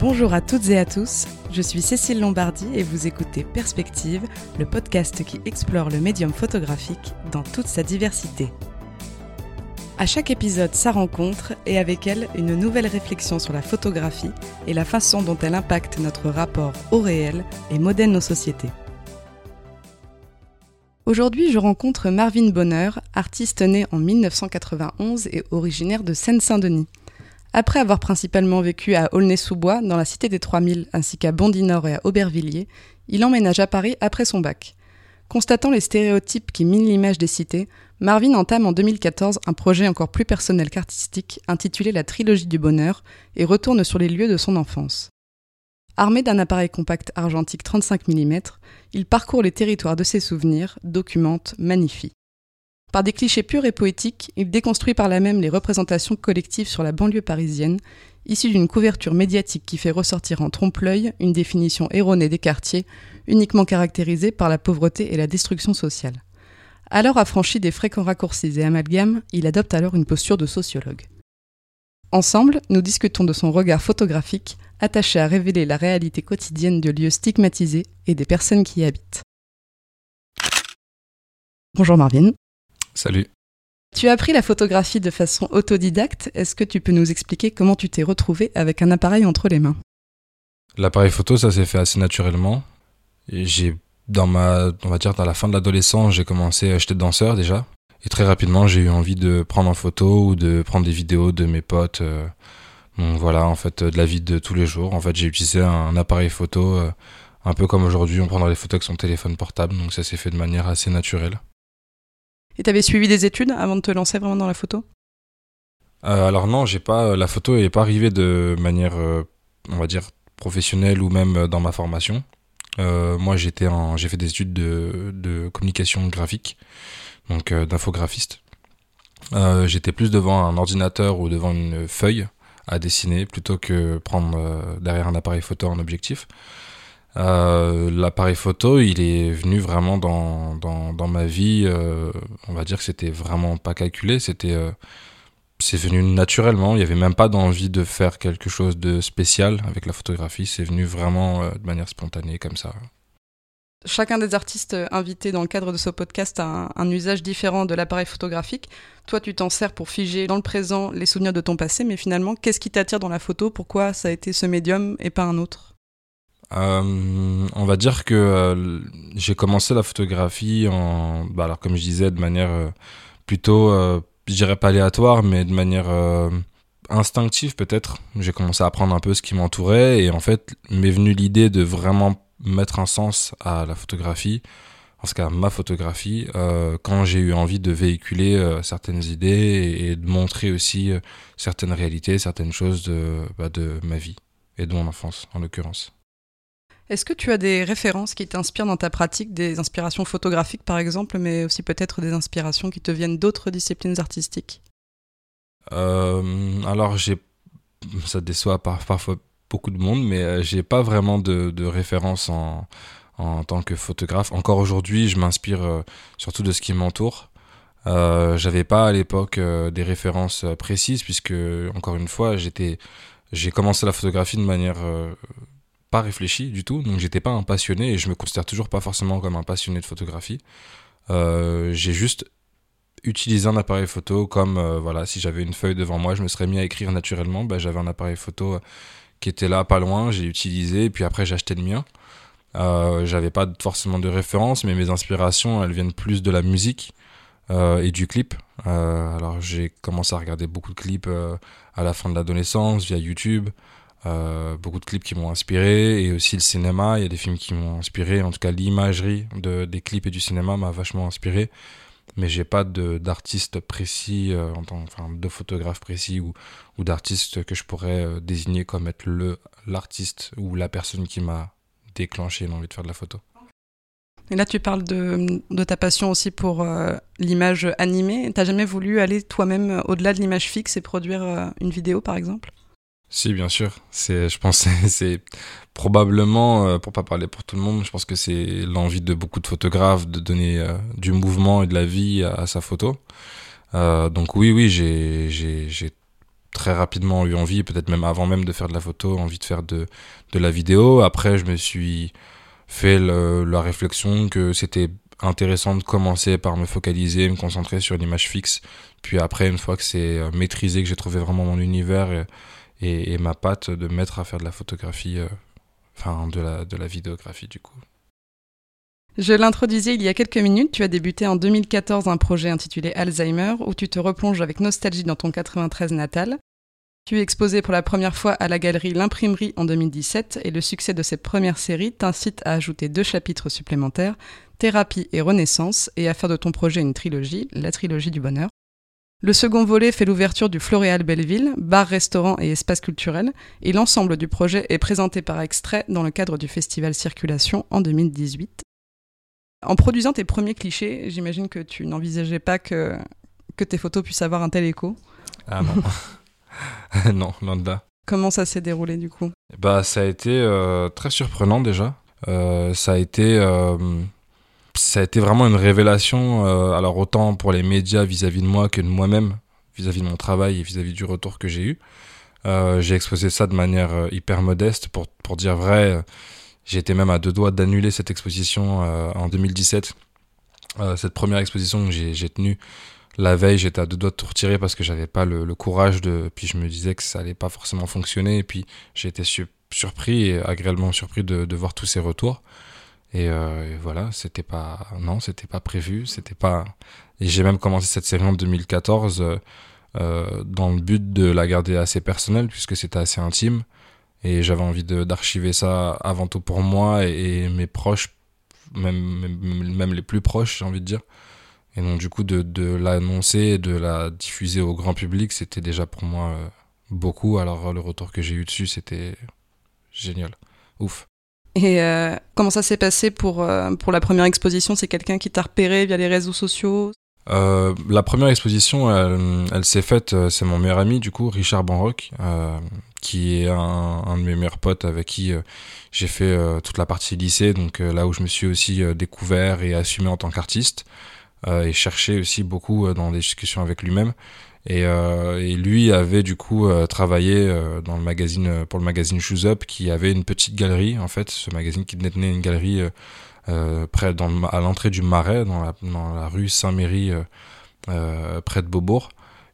Bonjour à toutes et à tous, je suis Cécile Lombardi et vous écoutez Perspective, le podcast qui explore le médium photographique dans toute sa diversité. À chaque épisode, sa rencontre et avec elle une nouvelle réflexion sur la photographie et la façon dont elle impacte notre rapport au réel et modèle nos sociétés. Aujourd'hui, je rencontre Marvin Bonheur, artiste né en 1991 et originaire de Seine-Saint-Denis. Après avoir principalement vécu à Aulnay-sous-Bois, dans la cité des 3000, ainsi qu'à Bondy-Nord et à Aubervilliers, il emménage à Paris après son bac. Constatant les stéréotypes qui minent l'image des cités, Marvin entame en 2014 un projet encore plus personnel qu'artistique intitulé La Trilogie du Bonheur et retourne sur les lieux de son enfance. Armé d'un appareil compact argentique 35 mm, il parcourt les territoires de ses souvenirs, documente, magnifie. Par des clichés purs et poétiques, il déconstruit par là même les représentations collectives sur la banlieue parisienne, issues d'une couverture médiatique qui fait ressortir en trompe-l'œil une définition erronée des quartiers, uniquement caractérisée par la pauvreté et la destruction sociale. Alors affranchi des fréquents raccourcis et amalgames, il adopte alors une posture de sociologue. Ensemble, nous discutons de son regard photographique, attaché à révéler la réalité quotidienne de lieux stigmatisés et des personnes qui y habitent. Bonjour Marvin. Salut. Tu as appris la photographie de façon autodidacte. Est-ce que tu peux nous expliquer comment tu t'es retrouvé avec un appareil entre les mains? L'appareil photo, ça s'est fait assez naturellement. J'ai, dans ma, on va dire, dans la fin de l'adolescence, j'ai commencé à acheter danseur déjà. Et très rapidement, j'ai eu envie de prendre en photo ou de prendre des vidéos de mes potes. Euh. Donc voilà, en fait, de la vie de tous les jours. En fait, j'ai utilisé un appareil photo, euh, un peu comme aujourd'hui, on prend les photos avec son téléphone portable. Donc ça s'est fait de manière assez naturelle. Et tu avais suivi des études avant de te lancer vraiment dans la photo? Euh, Alors non, j'ai pas la photo n'est pas arrivée de manière, euh, on va dire, professionnelle ou même dans ma formation. Euh, moi, j'étais j'ai fait des études de, de communication graphique, donc d'infographiste. j'étais plus devant un ordinateur ou devant une feuille à dessiner plutôt que prendre derrière un appareil photo un objectif. Euh, l'appareil photo, il est venu vraiment dans, dans, dans ma vie. Euh, on va dire que c'était vraiment pas calculé. C'était, euh, c'est venu naturellement. Il n'y avait même pas d'envie de faire quelque chose de spécial avec la photographie. C'est venu vraiment de manière spontanée comme ça. Chacun des artistes invités dans le cadre de ce podcast a un, usage différent de l'appareil photographique. Toi, tu t'en sers pour figer dans le présent les souvenirs de ton passé, mais finalement, qu'est-ce qui t'attire dans la photo? Pourquoi ça a été ce médium et pas un autre? On va dire que euh, j'ai commencé la photographie en, bah alors comme je disais, de manière euh, plutôt, je dirais pas aléatoire, mais de manière instinctive peut-être. J'ai commencé à apprendre un peu ce qui m'entourait et en fait m'est venue l'idée de vraiment mettre un sens à la photographie, en ce cas ma photographie, quand j'ai eu envie de véhiculer certaines idées et, de montrer aussi certaines réalités, certaines choses de, bah, de ma vie et de mon enfance en l'occurrence. Est-ce que tu as des références qui t'inspirent dans ta pratique, des inspirations photographiques par exemple, mais aussi peut-être des inspirations qui te viennent d'autres disciplines artistiques? Euh, Alors, j'ai, ça déçoit parfois beaucoup de monde, mais euh, j'ai pas vraiment de, de référence en, tant que photographe. Encore aujourd'hui, je m'inspire euh, surtout de ce qui m'entoure. Euh, j'avais pas à l'époque des références précises puisque encore une fois j'ai commencé la photographie de manière pas réfléchi du tout, donc j'étais pas un passionné et je me considère toujours pas forcément comme un passionné de photographie. Euh, j'ai juste utilisé un appareil photo comme euh, voilà, si j'avais une feuille devant moi, je me serais mis à écrire naturellement. Bah, j'avais un appareil photo euh, qui était là, pas loin, j'ai utilisé et puis après j'ai acheté le mien. J'avais pas forcément de référence, mais mes inspirations elles viennent plus de la musique et du clip. alors j'ai commencé à regarder beaucoup de clips à la fin de l'adolescence via YouTube. Euh, beaucoup de clips qui m'ont inspiré et aussi le cinéma. Il y a des films qui m'ont inspiré. En tout cas, l'imagerie de, des clips et du cinéma m'a vachement inspiré. Mais j'ai pas d'artiste précis, euh, enfin, de photographe précis ou, ou d'artiste que je pourrais euh, désigner comme être l'artiste ou la personne qui m'a déclenché l'envie de faire de la photo. Et là, tu parles de, de ta passion aussi pour l'image animée. T'as jamais voulu aller toi-même au-delà de l'image fixe et produire une vidéo, par exemple? Si, bien sûr. C'est, je pense, c'est probablement, euh, pour pas parler pour tout le monde, je pense que c'est l'envie de beaucoup de photographes de donner euh, du mouvement et de la vie à, sa photo. Euh, donc oui, oui, j'ai, très rapidement eu envie, peut-être même avant même de faire de la photo, envie de faire de, de la vidéo. Après, je me suis fait la réflexion que c'était intéressant de commencer par me focaliser, me concentrer sur l'image fixe. Puis après, une fois que c'est maîtrisé, que j'ai trouvé vraiment mon univers et, ma patte, de mettre à faire de la photographie, euh, enfin de la, de la vidéographie du coup. Je l'introduisais il y a quelques minutes, tu as débuté en 2014 un projet intitulé Alzheimer où tu te replonges avec nostalgie dans ton 93 natal. Tu es exposé pour la première fois à la galerie L'Imprimerie en 2017 et le succès de cette première série t'incite à ajouter deux chapitres supplémentaires, Thérapie et Renaissance, et à faire de ton projet une trilogie, la trilogie du bonheur. Le second volet fait l'ouverture du Floréal Belleville, bar, restaurant et espace culturel, et l'ensemble du projet est présenté par extrait dans le cadre du festival Circulation en 2018. En produisant tes premiers clichés, j'imagine que tu n'envisageais pas que, que tes photos puissent avoir un tel écho. Ah non. non, non de là. Comment ça s'est déroulé du coup? Bah ça a été euh, très surprenant déjà. Euh, ça a été euh, ça a été vraiment une révélation. alors autant pour les médias vis-à-vis de moi que de moi-même vis-à-vis de mon travail et vis-à-vis du retour que j'ai eu. j'ai exposé ça de manière hyper modeste pour pour dire vrai été même à deux doigts d'annuler cette exposition euh, en 2017. Euh, cette première exposition que j'ai tenue la veille, j'étais à deux doigts de tout retirer parce que j'avais pas le, courage de. Puis je me disais que ça allait pas forcément fonctionner. Et puis j'ai été surpris agréablement surpris de, voir tous ces retours. Et, euh, et voilà, c'était pas. Non, c'était pas prévu. C'était pas. Et j'ai même commencé cette série en 2014 dans le but de la garder assez personnelle puisque c'était assez intime. Et j'avais envie d'archiver ça avant tout pour moi et, mes proches, même, même, les plus proches, j'ai envie de dire. Et donc, du coup, de, de l'annoncer et de la diffuser au grand public, c'était déjà pour moi euh, beaucoup. Alors, le retour que j'ai eu dessus, c'était génial. Ouf. Et euh, comment ça s'est passé pour, euh, pour la première exposition? C'est quelqu'un qui t'a repéré via les réseaux sociaux? Euh, la première exposition, elle, s'est faite, c'est mon meilleur ami du coup, Richard Banrock, qui est un, de mes meilleurs potes avec qui j'ai fait toute la partie lycée, donc là où je me suis aussi découvert et assumé en tant qu'artiste, et cherché aussi beaucoup dans des discussions avec lui-même. Et, et, lui avait du coup travaillé dans le magazine pour le magazine Shoes Up, qui avait une petite galerie en fait, ce magazine qui détenait une galerie euh, près à l'entrée du Marais, dans la, rue Saint-Méry, euh, euh, près de Beaubourg.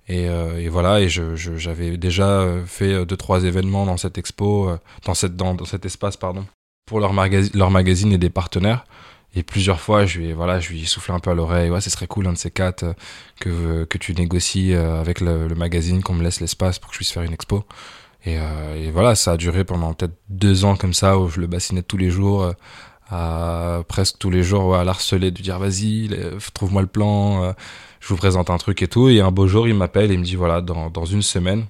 Et, voilà, et j'avais je, déjà fait deux trois événements dans cette expo, dans cette dans, dans, cet espace pardon, pour leur, magazine leur magazine et des partenaires. Et plusieurs fois, je lui, voilà, je lui soufflé un peu à l'oreille, ouais, ce serait cool, un de ces quatre, que, que tu négocies avec le, magazine, qu'on me laisse l'espace pour que je puisse faire une expo. Et, et, voilà, ça a duré pendant peut-être deux ans comme ça, où je le bassinais tous les jours presque tous les jours à l'harceler, de dire vas-y, trouve-moi le plan, euh, je vous présente un truc et tout. Et un beau jour, il m'appelle et il me dit voilà, dans, dans une semaine,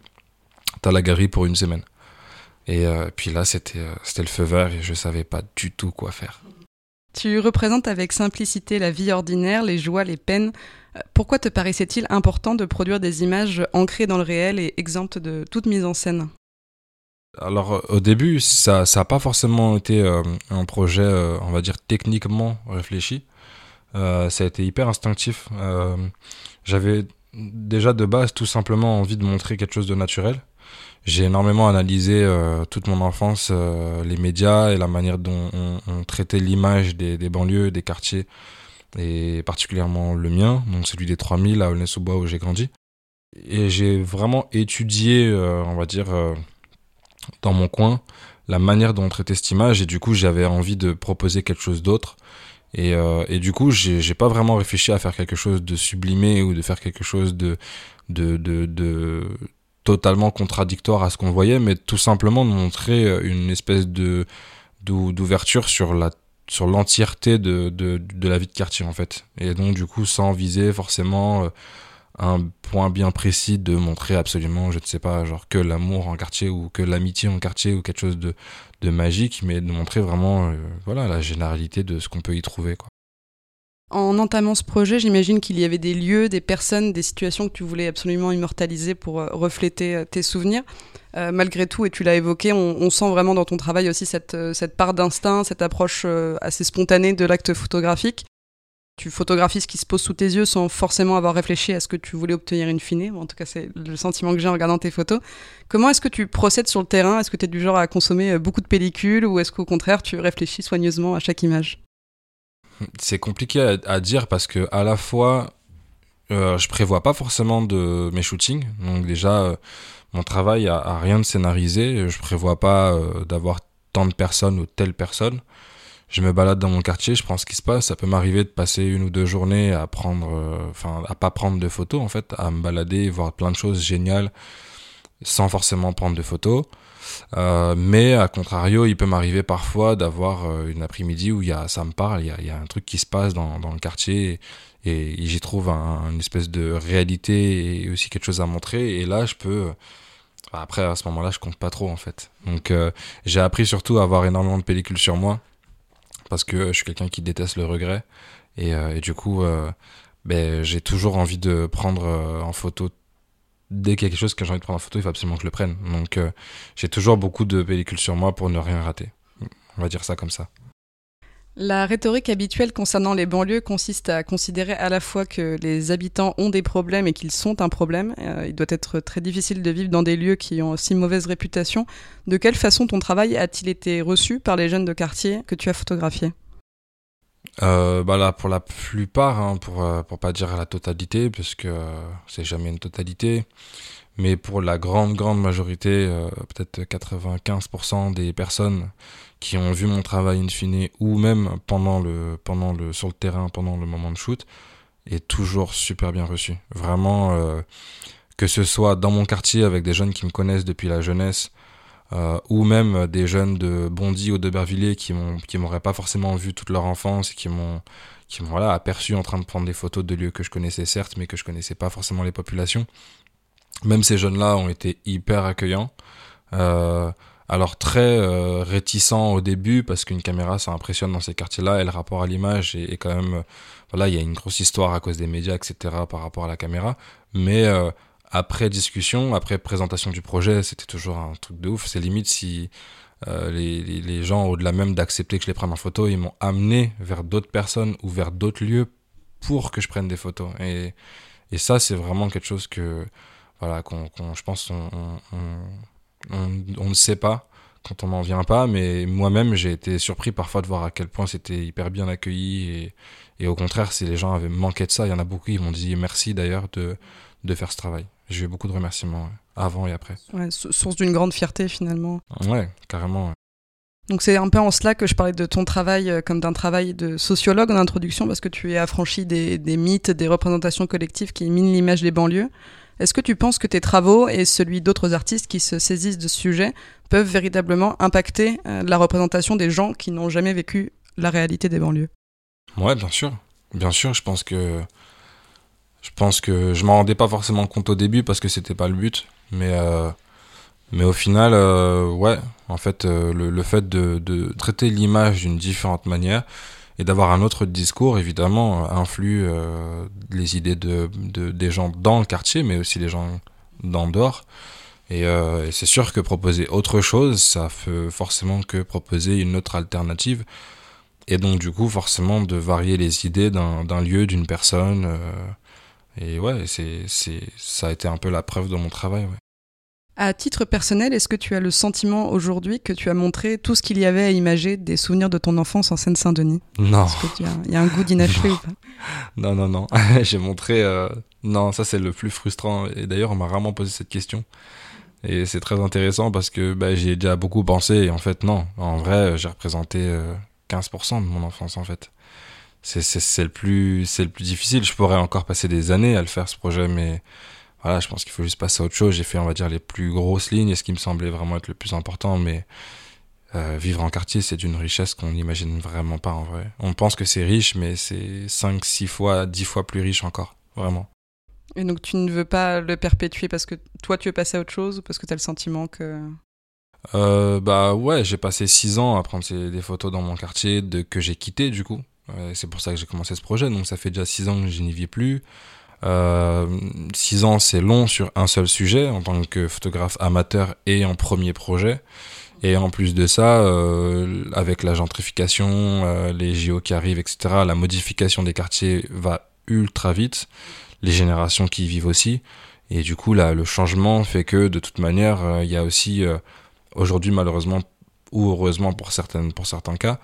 t'as la galerie pour une semaine. Et euh, puis là, c'était euh, c'était le feu vert et je savais pas du tout quoi faire. Tu représentes avec simplicité la vie ordinaire, les joies, les peines. Pourquoi te paraissait-il important de produire des images ancrées dans le réel et exemptes de toute mise en scène? Alors au début, ça n'a pas forcément été euh, un projet, euh, on va dire, techniquement réfléchi. Euh, ça a été hyper instinctif. J'avais déjà de base tout simplement envie de montrer quelque chose de naturel. J'ai énormément analysé toute mon enfance, les médias et la manière dont on, traitait l'image des, banlieues, des quartiers, et particulièrement le mien, donc celui des 3000 à Aulnay-sous-Bois où j'ai grandi. Et j'ai vraiment étudié, on va dire, dans mon coin la manière dont on traitait cette image et du coup j'avais envie de proposer quelque chose d'autre et, euh, et, du coup j'ai pas vraiment réfléchi à faire quelque chose de sublimé ou de faire quelque chose de de, de, de totalement contradictoire à ce qu'on voyait mais tout simplement de montrer une espèce de d'ouverture sur la sur l'entièreté de, de, de la vie de quartier en fait et donc du coup sans viser forcément euh, un point bien précis de montrer absolument, je ne sais pas, genre que l'amour en quartier ou que l'amitié en quartier ou quelque chose de, de magique, mais de montrer vraiment euh, voilà, la généralité de ce qu'on peut y trouver. Quoi. En entamant ce projet, j'imagine qu'il y avait des lieux, des personnes, des situations que tu voulais absolument immortaliser pour euh, refléter euh, tes souvenirs. malgré tout, et tu l'as évoqué, on, sent vraiment dans ton travail aussi cette, cette part d'instinct, cette approche assez spontanée de l'acte photographique. tu photographies ce qui se pose sous tes yeux sans forcément avoir réfléchi à ce que tu voulais obtenir in fine. En tout cas, c'est le sentiment que j'ai en regardant tes photos. Comment est-ce que tu procèdes sur le terrain? Est-ce que tu es du genre à consommer euh, beaucoup de pellicules ou est-ce qu'au contraire, tu réfléchis soigneusement à chaque image? C'est compliqué à, dire parce que à la fois, euh, je prévois pas forcément de mes shootings. Donc déjà, euh, mon travail a, rien de scénarisé. Je prévois pas euh, d'avoir tant de personnes ou telle personne je me balade dans mon quartier, je prends ce qui se passe. Ça peut m'arriver de passer une ou deux journées à prendre, euh, à pas prendre de photos, en fait, à me balader, voir plein de choses géniales sans forcément prendre de photos. Euh, mais à contrario, il peut m'arriver parfois d'avoir euh, une après-midi où y a, ça me parle, il y a, un truc qui se passe dans, le quartier et, j'y trouve un, une espèce de réalité et aussi quelque chose à montrer. Et là, je peux. Après, à ce moment-là, je compte pas trop en fait. Donc, j'ai appris surtout à avoir énormément de pellicules sur moi parce que je suis quelqu'un qui déteste le regret. Et, euh, du coup, euh, ben, j'ai toujours envie de prendre euh, en photo. Dès qu'il y a quelque chose que j'ai envie de prendre en photo, il faut absolument que je le prenne. Donc j'ai toujours beaucoup de pellicules sur moi pour ne rien rater. On va dire ça comme ça. La rhétorique habituelle concernant les banlieues consiste à considérer à la fois que les habitants ont des problèmes et qu'ils sont un problème. Euh, il doit être très difficile de vivre dans des lieux qui ont si mauvaise réputation. De quelle façon ton travail a-t-il été reçu par les jeunes de quartier que tu as photographiés? Euh, bah là, pour la plupart, hein, pour, euh, pour pas dire la totalité, puisque c'est jamais une totalité, mais pour la grande, grande majorité, peut-être 95% des personnes qui ont vu mon travail in fine ou même pendant le, pendant le, sur le terrain, pendant le moment de shoot, est toujours super bien reçu. Vraiment, euh, que ce soit dans mon quartier avec des jeunes qui me connaissent depuis la jeunesse, euh, ou même des jeunes de Bondy ou de Bervilliers qui qui m'auraient pas forcément vu toute leur enfance et qui m'ont qui m'ont voilà aperçu en train de prendre des photos de lieux que je connaissais certes mais que je connaissais pas forcément les populations. Même ces jeunes là ont été hyper accueillants. Euh, alors très euh, réticent au début parce qu'une caméra ça impressionne dans ces quartiers-là et le rapport à l'image est, quand même euh, voilà il y a une grosse histoire à cause des médias etc par rapport à la caméra. Mais euh, après discussion après présentation du projet c'était toujours un truc de ouf. C'est limite si les, les, gens au-delà même d'accepter que je les prenne en photo ils m'ont amené vers d'autres personnes ou vers d'autres lieux pour que je prenne des photos. Et, et ça c'est vraiment quelque chose que voilà qu'on je pense on, on ne sait pas quand on n'en vient pas, mais moi-même j'ai été surpris parfois de voir à quel point c'était hyper bien accueilli. Et, au contraire, si les gens avaient manqué de ça, il y en a beaucoup qui m'ont dit merci d'ailleurs de, de faire ce travail. J'ai eu beaucoup de remerciements avant et après. Ouais, source d'une grande fierté finalement. Ouais, carrément. Donc c'est un peu en cela que je parlais de ton travail euh, comme d'un travail de sociologue en introduction, parce que tu es affranchi des, des mythes, des représentations collectives qui minent l'image des banlieues. Est-ce que tu penses que tes travaux et celui d'autres artistes qui se saisissent de ce sujet peuvent véritablement impacter euh, la représentation des gens qui n'ont jamais vécu la réalité des banlieues? Ouais, bien sûr. Bien sûr, je pense que je pense que je m'en rendais pas forcément compte au début parce que c'était pas le but, mais euh, mais au final, euh, ouais, en fait, le, fait de, de traiter l'image d'une différente manière, et d'avoir un autre discours évidemment influe euh, les idées de, de, des gens dans le quartier mais aussi les gens d'en dehors. Et, euh, et c'est sûr que proposer autre chose ça fait forcément que proposer une autre alternative et donc du coup forcément de varier les idées d'un lieu d'une personne euh, et ouais c'est c'est ça a été un peu la preuve de mon travail ouais. À titre personnel, est-ce que tu as le sentiment aujourd'hui que tu as montré tout ce qu'il y avait à imager des souvenirs de ton enfance en Seine-Saint-Denis? Non. Il y a un goût d'inachevé ou pas? Non, non, non. J'ai montré. Euh, non, ça c'est le plus frustrant. Et d'ailleurs, on m'a rarement posé cette question. Et c'est très intéressant parce que bah, j'y ai déjà beaucoup pensé. Et en fait, non. En vrai, j'ai représenté 15% euh, de mon enfance en fait. C'est le, plus, le plus difficile. Je pourrais encore passer des années à le faire ce projet, mais voilà, je pense qu'il faut juste passer à autre chose. J'ai fait, on va dire, les plus grosses lignes et ce qui me semblait vraiment être le plus important. Mais euh, vivre en quartier, c'est d'une richesse qu'on n'imagine vraiment pas en vrai. On pense que c'est riche, mais c'est 5, 6 fois, 10 fois plus riche encore, vraiment. Et donc tu ne veux pas le perpétuer parce que toi tu veux passer à autre chose ou parce que tu as le sentiment que... Euh, bah ouais, j'ai passé 6 ans à prendre des photos dans mon quartier de, que j'ai quitté du coup. C'est pour ça que j'ai commencé ce projet, donc ça fait déjà 6 ans que je n'y vis plus. Euh, six ans, c'est long sur un seul sujet en tant que photographe amateur et en premier projet. Et en plus de ça, euh, avec la gentrification, euh, les JO qui arrivent, etc., la modification des quartiers va ultra vite, les générations qui y vivent aussi. Et du coup, là, le changement fait que, de toute manière, euh, il y a aussi, aujourd'hui, malheureusement, ou heureusement pour, certaines, pour certains cas,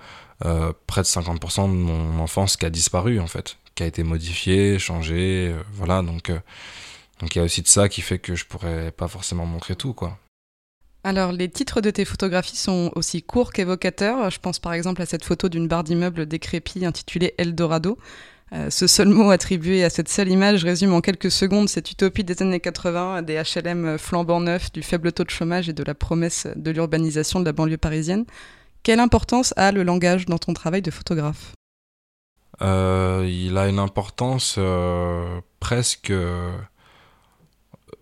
près de 50% de mon enfance qui a disparu, en fait, qui a été modifié, changé, voilà, donc... donc il y a aussi de ça qui fait que je pourrais pas forcément montrer tout, quoi. Alors, les titres de tes photographies sont aussi courts qu'évocateurs. Je pense par exemple à cette photo d'une barre d'immeuble décrépit intitulée Eldorado. Euh, ce seul mot attribué à cette seule image résume en quelques secondes cette utopie des années 80, des HLM flambant neufs, du faible taux de chômage et de la promesse de l'urbanisation de la banlieue parisienne. Quelle importance a le langage dans ton travail de photographe? Euh, Il a une importance euh, presque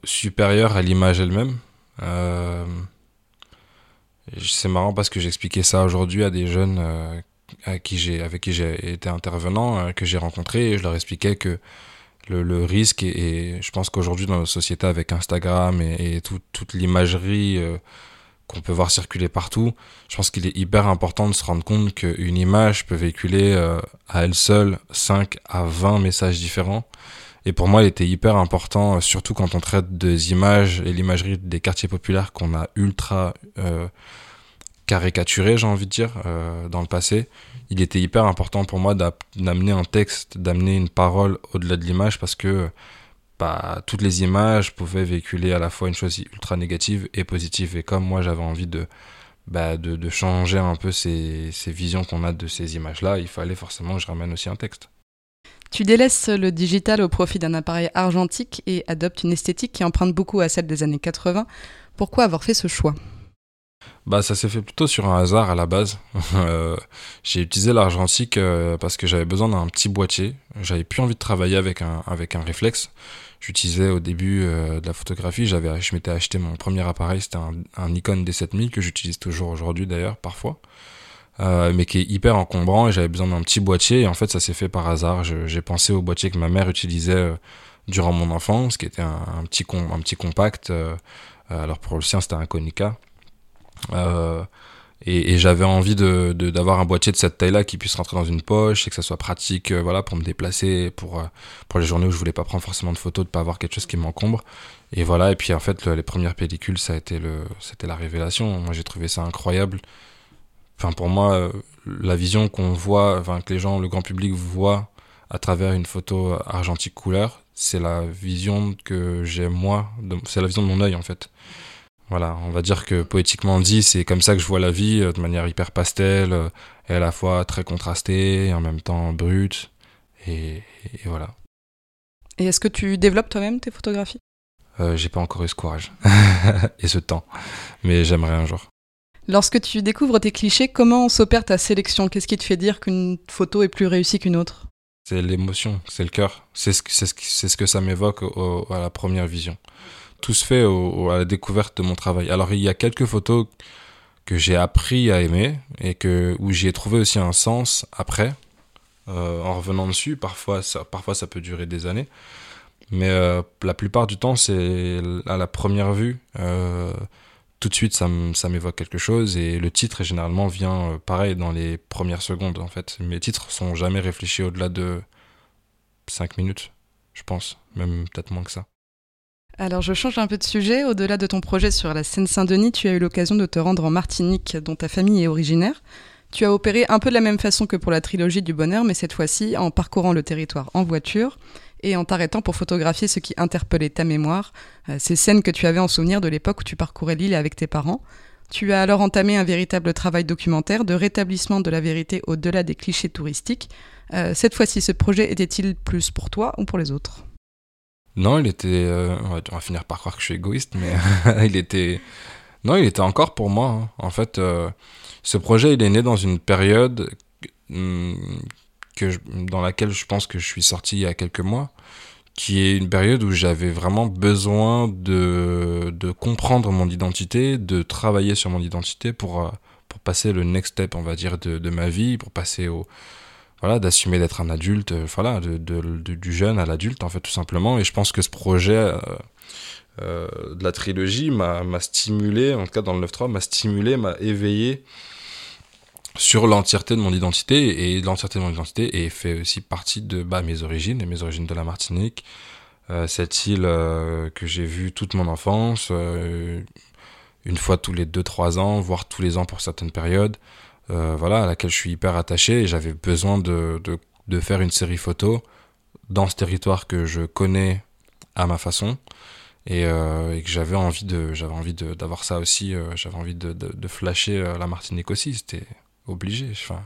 supérieure à l'image elle-même. Euh, c'est marrant parce que j'expliquais ça aujourd'hui à des jeunes avec qui j'ai été intervenant, que j'ai rencontré, et je leur expliquais que le, risque, et, je pense qu'aujourd'hui dans notre société avec Instagram et toute l'imagerie qu'on peut voir circuler partout, je pense qu'il est hyper important de se rendre compte qu'une image peut véhiculer à elle seule 5 à 20 messages différents et pour moi, il était hyper important, euh, surtout quand on traite des images et l'imagerie des quartiers populaires qu'on a ultra euh, caricaturé, j'ai envie de dire, euh, dans le passé. Il était hyper important pour moi d'amener un texte, d'amener une parole au-delà de l'image parce que bah, toutes les images pouvaient véhiculer à la fois une chose ultra négative et positive. Et comme moi, j'avais envie de, bah, de, de, changer un peu ces, ces visions qu'on a de ces images-là, il fallait forcément que je ramène aussi un texte. Tu délaisses le digital au profit d'un appareil argentique et adoptes une esthétique qui emprunte beaucoup à celle des années 80. Pourquoi avoir fait ce choix? Bah, ça s'est fait plutôt sur un hasard à la base. Euh, j'ai utilisé l'argentique euh, parce que j'avais besoin d'un petit boîtier. J'avais plus envie de travailler avec un, avec un réflexe. J'utilisais au début euh, de la photographie, j'avais, je m'étais acheté mon premier appareil, c'était un, un Nikon D7000 que j'utilise toujours aujourd'hui d'ailleurs, parfois. Euh, mais qui est hyper encombrant et j'avais besoin d'un petit boîtier et en fait ça s'est fait par hasard. J'ai pensé au boîtier que ma mère utilisait euh, durant mon enfance, qui était un, petit, un petit compact. Euh, alors pour le sien c'était un Konica. Et, j'avais envie de d'avoir un boîtier de cette taille-là qui puisse rentrer dans une poche et que ça soit pratique voilà pour me déplacer pour pour les journées où je voulais pas prendre forcément de photos de pas avoir quelque chose qui m'encombre. Et voilà et puis en fait les premières pellicules ça a été le c'était la révélation. Moi j'ai trouvé ça incroyable. Enfin pour moi, euh, la vision qu'on voit, enfin que les gens, le grand public voit à travers une photo argentique couleur, c'est la vision que j'ai moi, c'est la vision de mon œil en fait. Voilà, on va dire que poétiquement dit, c'est comme ça que je vois la vie, euh, de manière hyper pastel, euh, et à la fois très contrastée, et en même temps brute, et, et voilà. Et est-ce que tu développes toi-même tes photographies? Euh, J'ai pas encore eu ce courage et ce temps, mais j'aimerais un jour. Lorsque tu découvres tes clichés, comment s'opère ta sélection? Qu'est-ce qui te fait dire qu'une photo est plus réussie qu'une autre? C'est l'émotion, c'est le cœur. C'est ce, ce, ce que ça m'évoque à la première vision. Tout se fait à la découverte de mon travail. Alors il y a quelques photos que j'ai appris à aimer et où j'y trouvé aussi un sens après, euh, en revenant dessus. Parfois ça, peut durer des années, mais euh, la plupart du temps c'est à la première vue. Euh, tout de suite ça m'évoque quelque chose et le titre généralement vient pareil dans les premières secondes en fait. Mes titres sont jamais réfléchis au-delà de 5 minutes, je pense, même peut-être moins que ça. Alors je change un peu de sujet, au-delà de ton projet sur la Seine-Saint-Denis, tu as eu l'occasion de te rendre en Martinique dont ta famille est originaire. Tu as opéré un peu de la même façon que pour la trilogie du bonheur, mais cette fois-ci en parcourant le territoire en voiture et en t'arrêtant pour photographier ce qui interpellait ta mémoire, euh, ces scènes que tu avais en souvenir de l'époque où tu parcourais l'île avec tes parents. Tu as alors entamé un véritable travail documentaire de rétablissement de la vérité au-delà des clichés touristiques. Euh, cette fois-ci, ce projet était-il plus pour toi ou pour les autres? Non, il était. Euh, on, va, finir par croire que je suis égoïste, mais il était. Non, il était encore pour moi. Hein. En fait, ce projet, il est né dans une période hmm, dans laquelle je pense que je suis sorti il y a quelques mois, qui est une période où j'avais vraiment besoin de, de comprendre mon identité, de travailler sur mon identité pour, euh, pour passer le next step, on va dire, de ma vie, pour passer au, voilà, d'assumer d'être un adulte, voilà, de, du jeune à l'adulte, en fait, tout simplement. Et je pense que ce projet de la trilogie m'a stimulé, en tout cas dans le 9-3, m'a stimulé, m'a éveillé sur l'entièreté de mon identité. Et l'entièreté de mon identité et fait aussi partie de bah, mes origines et mes origines de la Martinique. Euh, cette île euh, que j'ai vue toute mon enfance euh, une fois tous les 2-3 ans voire tous les ans pour certaines périodes voilà à laquelle je suis hyper attaché et j'avais besoin de, de, de, faire une série photo dans ce territoire que je connais à ma façon et, et que j'avais envie de j'avais envie d'avoir ça aussi j'avais envie de, de, flasher la Martinique aussi c'était obligé. Enfin.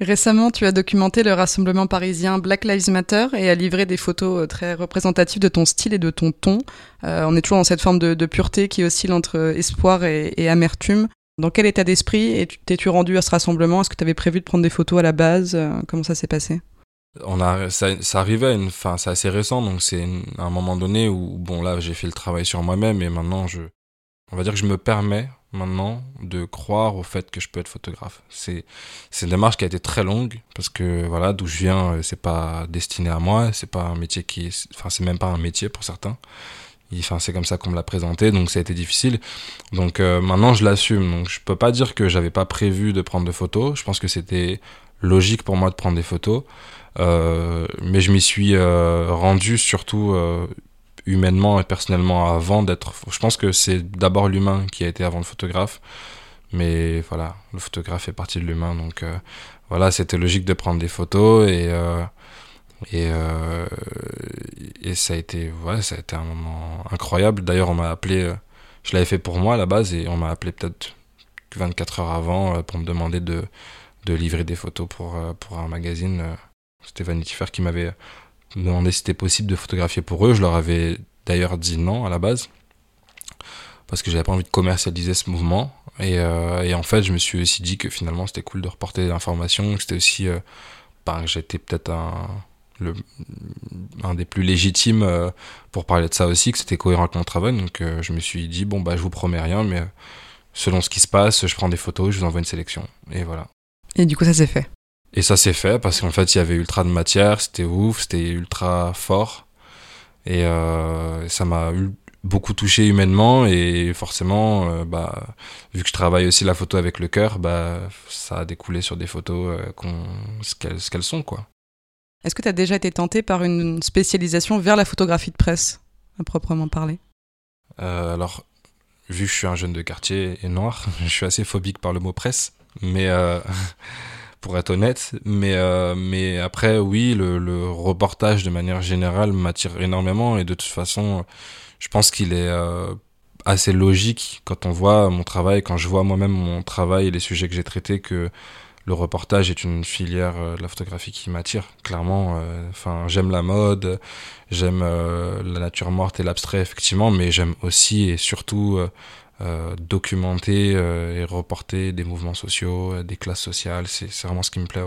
Récemment, tu as documenté le rassemblement parisien Black Lives Matter et as livré des photos euh, très représentatives de ton style et de ton ton. Euh, on est toujours dans cette forme de, pureté qui oscille entre espoir et, amertume. Dans quel état d'esprit t'es-tu rendu à ce rassemblement? Est-ce que tu avais prévu de prendre des photos à la base? Euh, Comment ça s'est passé? On a, ça, arrivait, une, fin, c'est assez récent, donc c'est un moment donné où, bon là, j'ai fait le travail sur moi-même et maintenant, on va dire que je me permets maintenant de croire au fait que je peux être photographe. C'est c'est une démarche qui a été très longue parce que voilà d'où je viens euh, c'est pas destiné à moi, c'est pas un métier qui enfin c'est même pas un métier pour certains. Enfin c'est comme ça qu'on me l'a présenté donc ça a été difficile. Donc euh, maintenant je l'assume. Donc je peux pas dire que j'avais pas prévu de prendre de photos, je pense que c'était logique pour moi de prendre des photos. Euh, mais je m'y suis euh, rendu surtout euh, humainement et personnellement avant d'être. Je pense que c'est d'abord l'humain qui a été avant le photographe, mais voilà, le photographe est partie de l'humain, donc euh, voilà, c'était logique de prendre des photos et euh, et, euh, et ça a été ouais, ça a été un moment incroyable. D'ailleurs, on m'a appelé, je l'avais fait pour moi à la base et on m'a appelé peut-être 24 heures avant pour me demander de de livrer des photos pour pour un magazine. C'était Vanity Fair qui m'avait demandé si c'était possible de photographier pour eux. Je leur avais d'ailleurs dit non à la base parce que j'avais pas envie de commercialiser ce mouvement. Et, euh, et, en fait, je me suis aussi dit que finalement, c'était cool de reporter l'information, c'était aussi, euh, ben, j'étais peut-être un, le, un des plus légitimes euh, pour parler de ça aussi, que c'était cohérent avec mon travail. Donc, euh, je me suis dit, bon, bah, je vous promets rien, mais selon ce qui se passe, je prends des photos, je vous envoie une sélection. Et voilà. Et du coup, ça s'est fait. Et ça s'est fait parce qu'en fait, il y avait ultra de matière, c'était ouf, c'était ultra fort. Et euh, ça m'a beaucoup touché humainement et forcément, euh, bah, vu que je travaille aussi la photo avec le cœur, bah, ça a découlé sur des photos euh, ce qu'elles sont. quoi. Est-ce que tu as déjà été tenté par une spécialisation vers la photographie de presse, à proprement parler? Alors, vu que je suis un jeune de quartier et noir, je suis assez phobique par le mot presse, mais pour être honnête. Mais, euh, après, oui, le, reportage de manière générale m'attire énormément et de toute façon, je pense qu'il est euh, assez logique quand on voit mon travail, quand je vois moi-même mon travail et les sujets que j'ai traités, que le reportage est une filière euh, de la photographie qui m'attire clairement. Enfin, j'aime la mode, j'aime la nature morte et l'abstrait effectivement, mais j'aime aussi et surtout euh, documenter euh, et reporter des mouvements sociaux, euh, des classes sociales. C'est vraiment ce qui me plaît.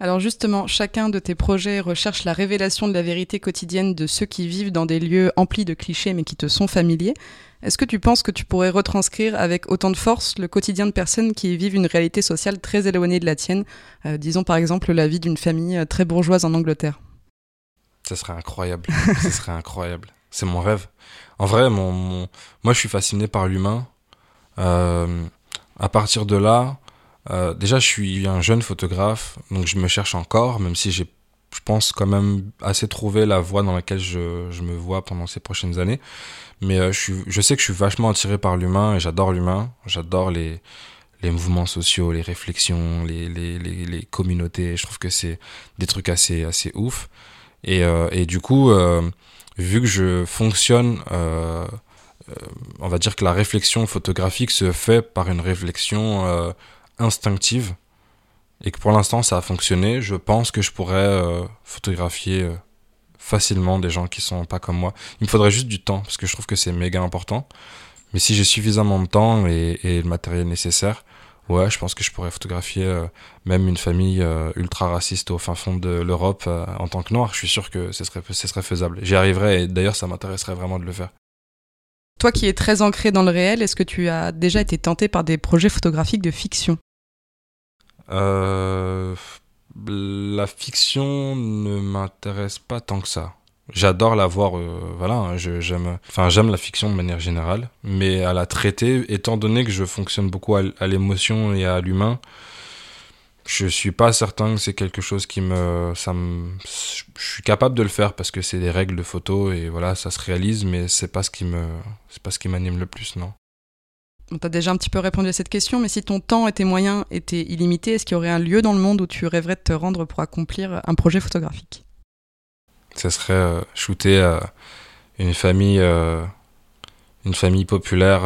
Alors justement, chacun de tes projets recherche la révélation de la vérité quotidienne de ceux qui vivent dans des lieux emplis de clichés mais qui te sont familiers. Est-ce que tu penses que tu pourrais retranscrire avec autant de force le quotidien de personnes qui vivent une réalité sociale très éloignée de la tienne Disons par exemple la vie d'une famille très bourgeoise en Angleterre. Ça serait incroyable. Ça serait incroyable. C'est mon rêve. En vrai, mon, moi, je suis fasciné par l'humain. Euh, à partir de là, euh, déjà, je suis un jeune photographe, donc je me cherche encore, même si j'ai, je pense, quand même assez trouvé la voie dans laquelle je, je me vois pendant ces prochaines années. Mais euh, je, sais que je suis vachement attiré par l'humain et j'adore l'humain. J'adore les, mouvements sociaux, les réflexions, les, communautés. Je trouve que c'est des trucs assez, ouf. Et, euh, et du coup, euh, vu que je fonctionne, on va dire que la réflexion photographique se fait par une réflexion instinctive et que pour l'instant ça a fonctionné, je pense que je pourrais photographier facilement des gens qui sont pas comme moi. Il me faudrait juste du temps parce que je trouve que c'est méga important. Mais si j'ai suffisamment de temps et, et le matériel nécessaire, Ouais, je pense que je pourrais photographier euh, même une famille euh, ultra raciste au fin fond de l'Europe euh, en tant que noir. Je suis sûr que ce serait, ce serait faisable. J'y arriverais et d'ailleurs, ça m'intéresserait vraiment de le faire. Toi qui es très ancré dans le réel, est-ce que tu as déjà été tenté par des projets photographiques de fiction? La fiction ne m'intéresse pas tant que ça. J'adore la voir, euh, voilà, hein, j'aime, enfin la fiction de manière générale, mais à la traiter, étant donné que je fonctionne beaucoup à, l'émotion et à l'humain, je suis pas certain que c'est quelque chose qui me, ça me, je suis capable de le faire parce que c'est des règles de photo et voilà, ça se réalise, mais c'est pas ce qui me, c'est pas ce qui m'anime le plus, non. On t'a déjà un petit peu répondu à cette question, mais si ton temps et tes moyens étaient illimités, est-ce qu'il y aurait un lieu dans le monde où tu rêverais de te rendre pour accomplir un projet photographique? Ce serait euh, shooter euh, une famille, euh, une famille populaire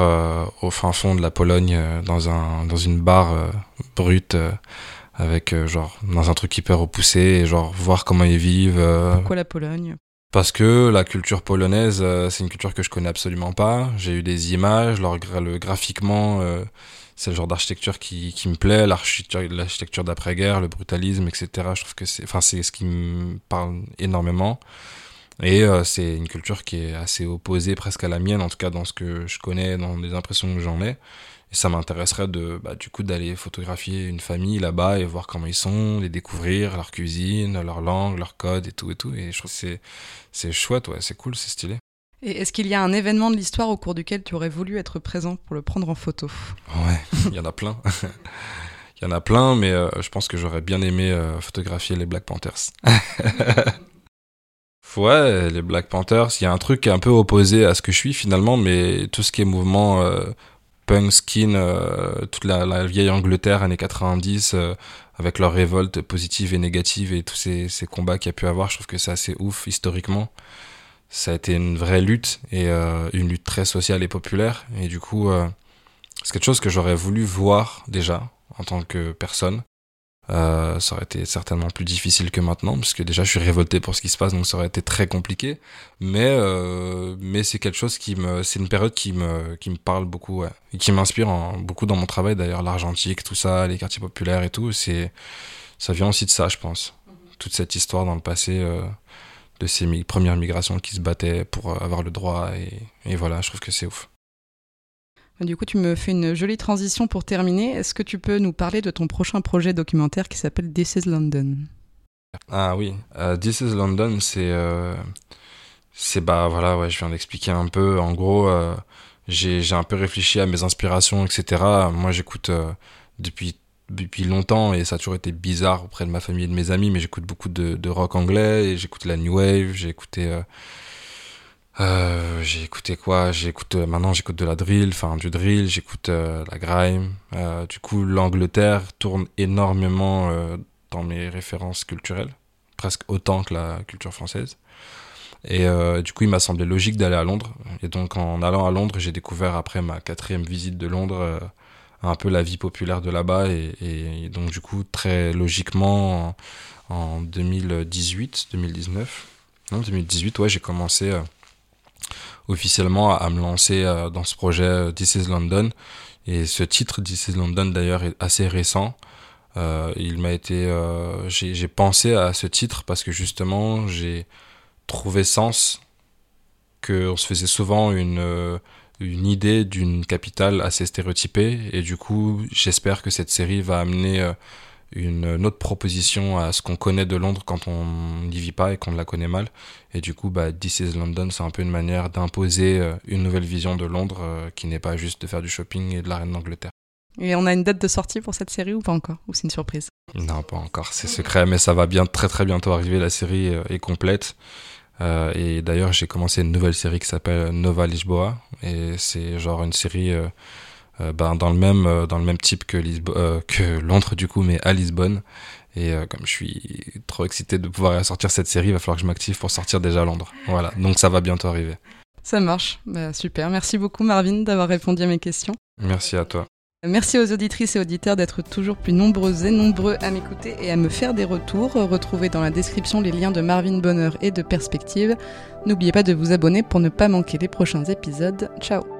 au fin fond de la Pologne, dans un dans une barre brute, avec genre dans un truc hyper repoussé, et genre voir comment ils vivent. Pourquoi la Pologne? Parce que la culture polonaise, euh, c'est une culture que je connais absolument pas. J'ai eu des images, le, graphiquement, euh, c'est le genre d'architecture qui, qui me plaît, l'architecture d'après-guerre, le brutalisme, etc. Je trouve que c'est, enfin, c'est ce qui me parle énormément. Et euh, c'est une culture qui est assez opposée presque à la mienne, en tout cas dans ce que je connais, dans les impressions que j'en ai. Et ça m'intéresserait de, bah, du coup, d'aller photographier une famille là-bas et voir comment ils sont, les découvrir, leur cuisine, leur langue, leur code et tout et tout. Et je trouve que c'est, c'est chouette, ouais, c'est cool, c'est stylé. Et est-ce qu'il y a un événement de l'histoire au cours duquel tu aurais voulu être présent pour le prendre en photo? Ouais, il y en a plein. Il y en a plein, mais euh, je pense que j'aurais bien aimé euh, photographier les Black Panthers. ouais, les Black Panthers, il y a un truc un peu opposé à ce que je suis finalement, mais tout ce qui est mouvement euh, punk, skin, toute la, vieille Angleterre, années 90, avec leur révolte positive et négative et tous ces, ces combats qu'il y a pu avoir, je trouve que c'est assez ouf historiquement. Ça a été une vraie lutte et euh, une lutte très sociale et populaire. Et du coup, euh, c'est quelque chose que j'aurais voulu voir déjà en tant que personne. Euh, ça aurait été certainement plus difficile que maintenant, parce que déjà je suis révolté pour ce qui se passe, donc ça aurait été très compliqué. Mais euh, mais c'est quelque chose qui me, c'est une période qui me qui me parle beaucoup, et qui m'inspire beaucoup dans mon travail d'ailleurs, l'argentique, tout ça, les quartiers populaires et tout. C'est ça vient aussi de ça, je pense. Toute cette histoire dans le passé euh, de ces premières migrations qui se battaient pour avoir le droit et voilà, je trouve que c'est ouf. Du coup, tu me fais une jolie transition pour terminer. Est-ce que tu peux nous parler de ton prochain projet documentaire qui s'appelle This is London? Ah oui, uh, This is London, c'est. Euh, c'est bah voilà, ouais, je viens d'expliquer un peu. En gros, euh, j'ai un peu réfléchi à mes inspirations, etc. Moi, j'écoute euh, depuis depuis longtemps et ça a toujours été bizarre auprès de ma famille et de mes amis mais j'écoute beaucoup de, rock anglais et j'écoute la new wave j'ai écouté euh, j'ai écouté quoi? J'écoute euh, maintenant j'écoute de la drill, enfin du drill, j'écoute euh, la grime. Du coup, l'Angleterre tourne énormément dans mes références culturelles, presque autant que la culture française. Et du coup, il m'a semblé logique d'aller à Londres. Et donc, en allant à Londres, j'ai découvert après ma quatrième visite de Londres un peu la vie populaire de là-bas. Et, donc, du coup, très logiquement, en, en 2018, 2019, non 2018, ouais, j'ai commencé officiellement à, me lancer euh, dans ce projet euh, This is London. Et ce titre This is London d'ailleurs est assez récent. Euh, il m'a été, j'ai pensé à ce titre parce que justement j'ai trouvé sens qu'on se faisait souvent une une idée d'une capitale assez stéréotypée et du coup j'espère que cette série va amener une, autre proposition à ce qu'on connaît de Londres quand on n'y vit pas et qu'on la connaît mal. Et du coup, bah, This is London, c'est un peu une manière d'imposer euh, une nouvelle vision de Londres euh, qui n'est pas juste de faire du shopping et de la reine d'Angleterre. Et on a une date de sortie pour cette série ou pas encore? Ou c'est une surprise? Non, pas encore, c'est secret, mais ça va bien très très bientôt arriver. La série euh, est complète. et d'ailleurs, j'ai commencé une nouvelle série qui s'appelle Nova Lisboa. Et c'est genre une série euh, ben, dans, le même, euh, dans le même type que, euh, que Londres, du coup, mais à Lisbonne. Et comme je suis trop excité de pouvoir sortir cette série, il va falloir que je m'active pour sortir déjà à Londres. Voilà, donc ça va bientôt arriver. Ça marche, bah, super. Merci beaucoup Marvin d'avoir répondu à mes questions. Merci à toi. Merci aux auditrices et auditeurs d'être toujours plus nombreuses et nombreux à m'écouter et à me faire des retours. Retrouvez dans la description les liens de Marvin Bonheur et de Perspective. N'oubliez pas de vous abonner pour ne pas manquer les prochains épisodes. Ciao